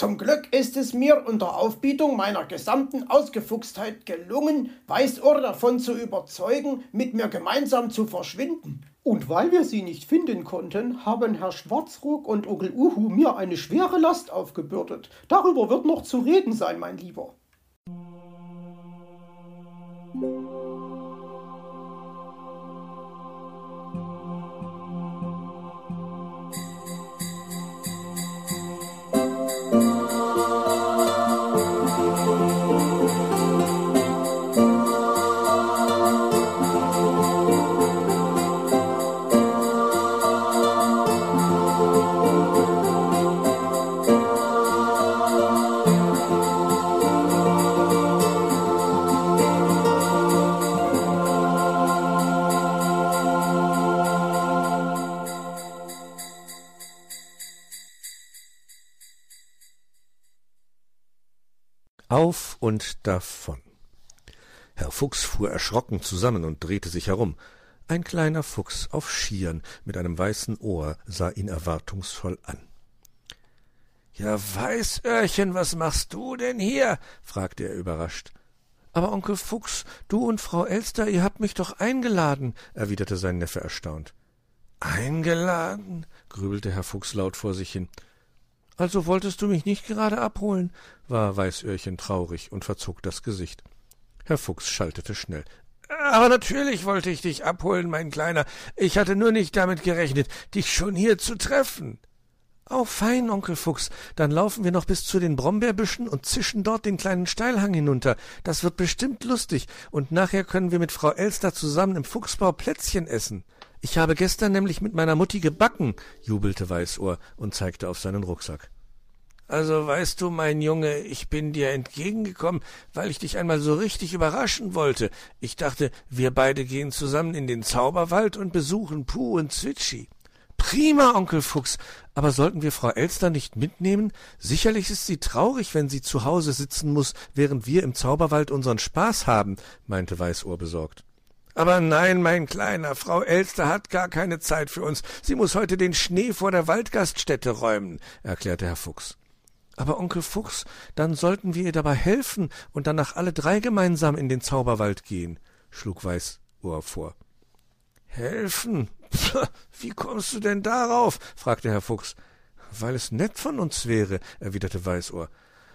Zum Glück ist es mir unter Aufbietung meiner gesamten Ausgefuchstheit gelungen, Weißohr davon zu überzeugen, mit mir gemeinsam zu verschwinden. Und weil wir sie nicht finden konnten, haben Herr Schwarzrock und Onkel Uhu mir eine schwere Last aufgebürdet. Darüber wird noch zu reden sein, mein Lieber. Auf und davon. Herr Fuchs fuhr erschrocken zusammen und drehte sich herum. Ein kleiner Fuchs auf Schieren mit einem weißen Ohr sah ihn erwartungsvoll an. Ja, Weißöhrchen, was machst du denn hier? fragte er überrascht. Aber Onkel Fuchs, du und Frau Elster, ihr habt mich doch eingeladen, erwiderte sein Neffe erstaunt. Eingeladen? grübelte Herr Fuchs laut vor sich hin. Also wolltest du mich nicht gerade abholen? war Weißöhrchen traurig und verzog das Gesicht. Herr Fuchs schaltete schnell. Aber natürlich wollte ich dich abholen, mein Kleiner. Ich hatte nur nicht damit gerechnet, dich schon hier zu treffen. Oh, fein, Onkel Fuchs. Dann laufen wir noch bis zu den Brombeerbüschen und zischen dort den kleinen Steilhang hinunter. Das wird bestimmt lustig. Und nachher können wir mit Frau Elster zusammen im Fuchsbau Plätzchen essen. Ich habe gestern nämlich mit meiner Mutti gebacken, jubelte Weißohr und zeigte auf seinen Rucksack. Also weißt du, mein Junge, ich bin dir entgegengekommen, weil ich dich einmal so richtig überraschen wollte. Ich dachte, wir beide gehen zusammen in den Zauberwald und besuchen Puh und Zwitschi. Prima, Onkel Fuchs. Aber sollten wir Frau Elster nicht mitnehmen? Sicherlich ist sie traurig, wenn sie zu Hause sitzen muss, während wir im Zauberwald unseren Spaß haben, meinte Weißohr besorgt. Aber nein, mein Kleiner, Frau Elster hat gar keine Zeit für uns. Sie muss heute den Schnee vor der Waldgaststätte räumen, erklärte Herr Fuchs. Aber Onkel Fuchs, dann sollten wir ihr dabei helfen und danach alle drei gemeinsam in den Zauberwald gehen, schlug Weißohr vor. Helfen? Pff, wie kommst du denn darauf? fragte Herr Fuchs. Weil es nett von uns wäre, erwiderte Weißohr.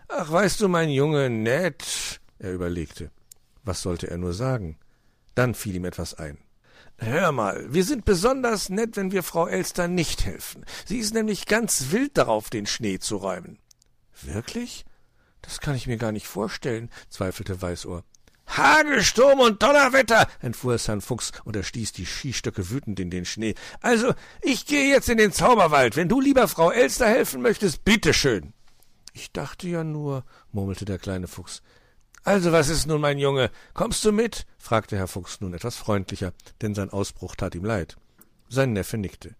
Ach, weißt du, mein Junge, nett. Er überlegte. Was sollte er nur sagen? Dann fiel ihm etwas ein. Hör mal, wir sind besonders nett, wenn wir Frau Elster nicht helfen. Sie ist nämlich ganz wild darauf, den Schnee zu räumen. Wirklich? Das kann ich mir gar nicht vorstellen, zweifelte Weißohr. Hagelsturm und Donnerwetter, entfuhr es Herrn Fuchs, und er stieß die Skistöcke wütend in den Schnee. Also, ich gehe jetzt in den Zauberwald. Wenn du lieber Frau Elster helfen möchtest, bitteschön. Ich dachte ja nur, murmelte der kleine Fuchs, also, was ist nun, mein Junge? Kommst du mit? fragte Herr Fuchs nun etwas freundlicher, denn sein Ausbruch tat ihm leid. Sein Neffe nickte.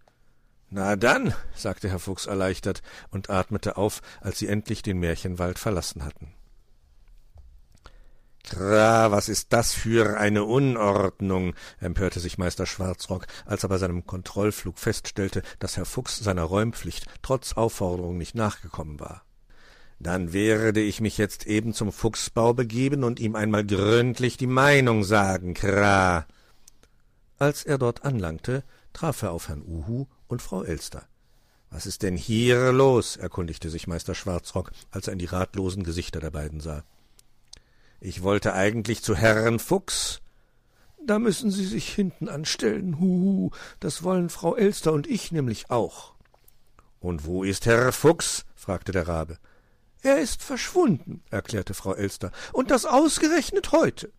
Na dann, sagte Herr Fuchs erleichtert und atmete auf, als sie endlich den Märchenwald verlassen hatten. Kra, was ist das für eine Unordnung? empörte sich Meister Schwarzrock, als er bei seinem Kontrollflug feststellte, dass Herr Fuchs seiner Räumpflicht trotz Aufforderung nicht nachgekommen war. Dann werde ich mich jetzt eben zum Fuchsbau begeben und ihm einmal gründlich die Meinung sagen, Kra. Als er dort anlangte, traf er auf Herrn Uhu und Frau Elster. Was ist denn hier los? erkundigte sich Meister Schwarzrock, als er in die ratlosen Gesichter der beiden sah. Ich wollte eigentlich zu Herrn Fuchs. Da müssen Sie sich hinten anstellen, huhu, das wollen Frau Elster und ich nämlich auch. Und wo ist Herr Fuchs? fragte der Rabe. Er ist verschwunden, erklärte Frau Elster, und das ausgerechnet heute.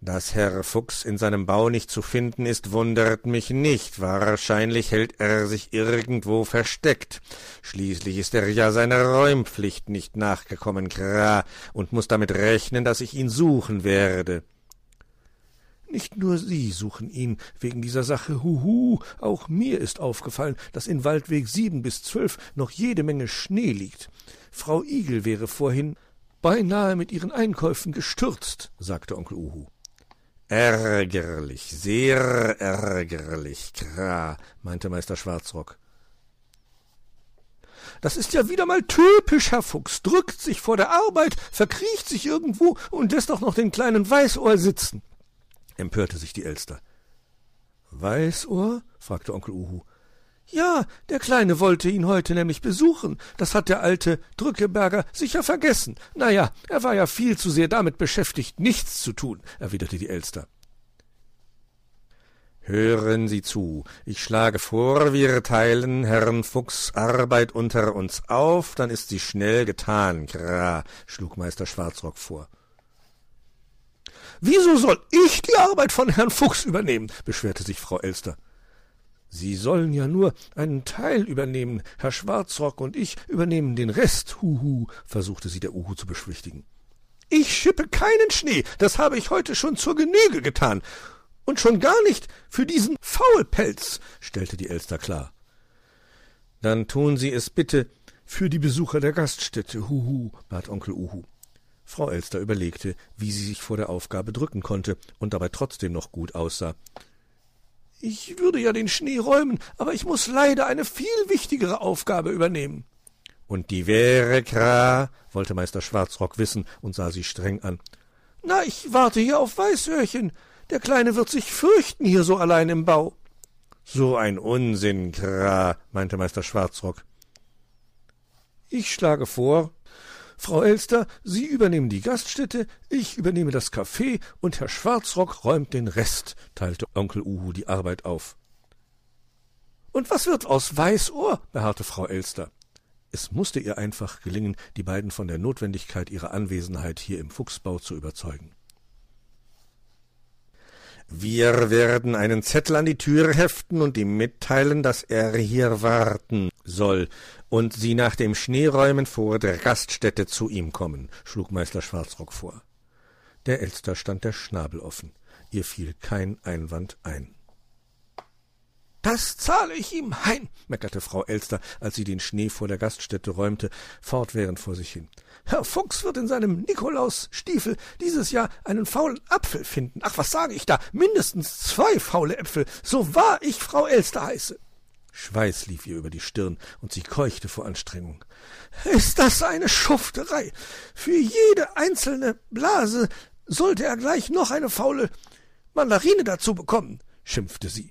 Dass Herr Fuchs in seinem Bau nicht zu finden ist, wundert mich nicht. Wahrscheinlich hält er sich irgendwo versteckt. Schließlich ist er ja seiner Räumpflicht nicht nachgekommen, Kra, und muss damit rechnen, dass ich ihn suchen werde. Nicht nur Sie suchen ihn wegen dieser Sache, huhu, auch mir ist aufgefallen, dass in Waldweg sieben bis zwölf noch jede Menge Schnee liegt. Frau Igel wäre vorhin beinahe mit ihren Einkäufen gestürzt, sagte Onkel Uhu. Ärgerlich, sehr ärgerlich, Kra, meinte Meister Schwarzrock. Das ist ja wieder mal typisch, Herr Fuchs. Drückt sich vor der Arbeit, verkriecht sich irgendwo und lässt auch noch den kleinen Weißohr sitzen, empörte sich die Elster. Weißohr? fragte Onkel Uhu. Ja, der Kleine wollte ihn heute nämlich besuchen. Das hat der alte Drückeberger sicher vergessen. Na ja, er war ja viel zu sehr damit beschäftigt, nichts zu tun, erwiderte die Elster. Hören Sie zu, ich schlage vor, wir teilen Herrn Fuchs Arbeit unter uns auf, dann ist sie schnell getan, Gra, schlug Meister Schwarzrock vor. Wieso soll ich die Arbeit von Herrn Fuchs übernehmen? beschwerte sich Frau Elster. Sie sollen ja nur einen Teil übernehmen. Herr Schwarzrock und ich übernehmen den Rest, huhu, versuchte sie der Uhu zu beschwichtigen. Ich schippe keinen Schnee, das habe ich heute schon zur Genüge getan. Und schon gar nicht für diesen Faulpelz, stellte die Elster klar. Dann tun Sie es bitte für die Besucher der Gaststätte, huhu, bat Onkel Uhu. Frau Elster überlegte, wie sie sich vor der Aufgabe drücken konnte und dabei trotzdem noch gut aussah. Ich würde ja den Schnee räumen, aber ich muss leider eine viel wichtigere Aufgabe übernehmen. Und die wäre, Kra? wollte Meister Schwarzrock wissen und sah sie streng an. Na, ich warte hier auf Weißöhrchen. Der Kleine wird sich fürchten hier so allein im Bau. So ein Unsinn, Kra, meinte Meister Schwarzrock. Ich schlage vor, Frau Elster, Sie übernehmen die Gaststätte, ich übernehme das Café und Herr Schwarzrock räumt den Rest, teilte Onkel Uhu die Arbeit auf. Und was wird aus Weißohr? beharrte Frau Elster. Es musste ihr einfach gelingen, die beiden von der Notwendigkeit ihrer Anwesenheit hier im Fuchsbau zu überzeugen. Wir werden einen Zettel an die Tür heften und ihm mitteilen, dass er hier warten soll und Sie nach dem Schneeräumen vor der Gaststätte zu ihm kommen, schlug Meister Schwarzrock vor. Der Elster stand der Schnabel offen. Ihr fiel kein Einwand ein. Das zahle ich ihm heim, meckerte Frau Elster, als sie den Schnee vor der Gaststätte räumte, fortwährend vor sich hin. Herr Fuchs wird in seinem Nikolausstiefel dieses Jahr einen faulen Apfel finden. Ach, was sage ich da? Mindestens zwei faule Äpfel, so wahr ich Frau Elster heiße. Schweiß lief ihr über die Stirn, und sie keuchte vor Anstrengung. Ist das eine Schufterei? Für jede einzelne Blase sollte er gleich noch eine faule Mandarine dazu bekommen, schimpfte sie.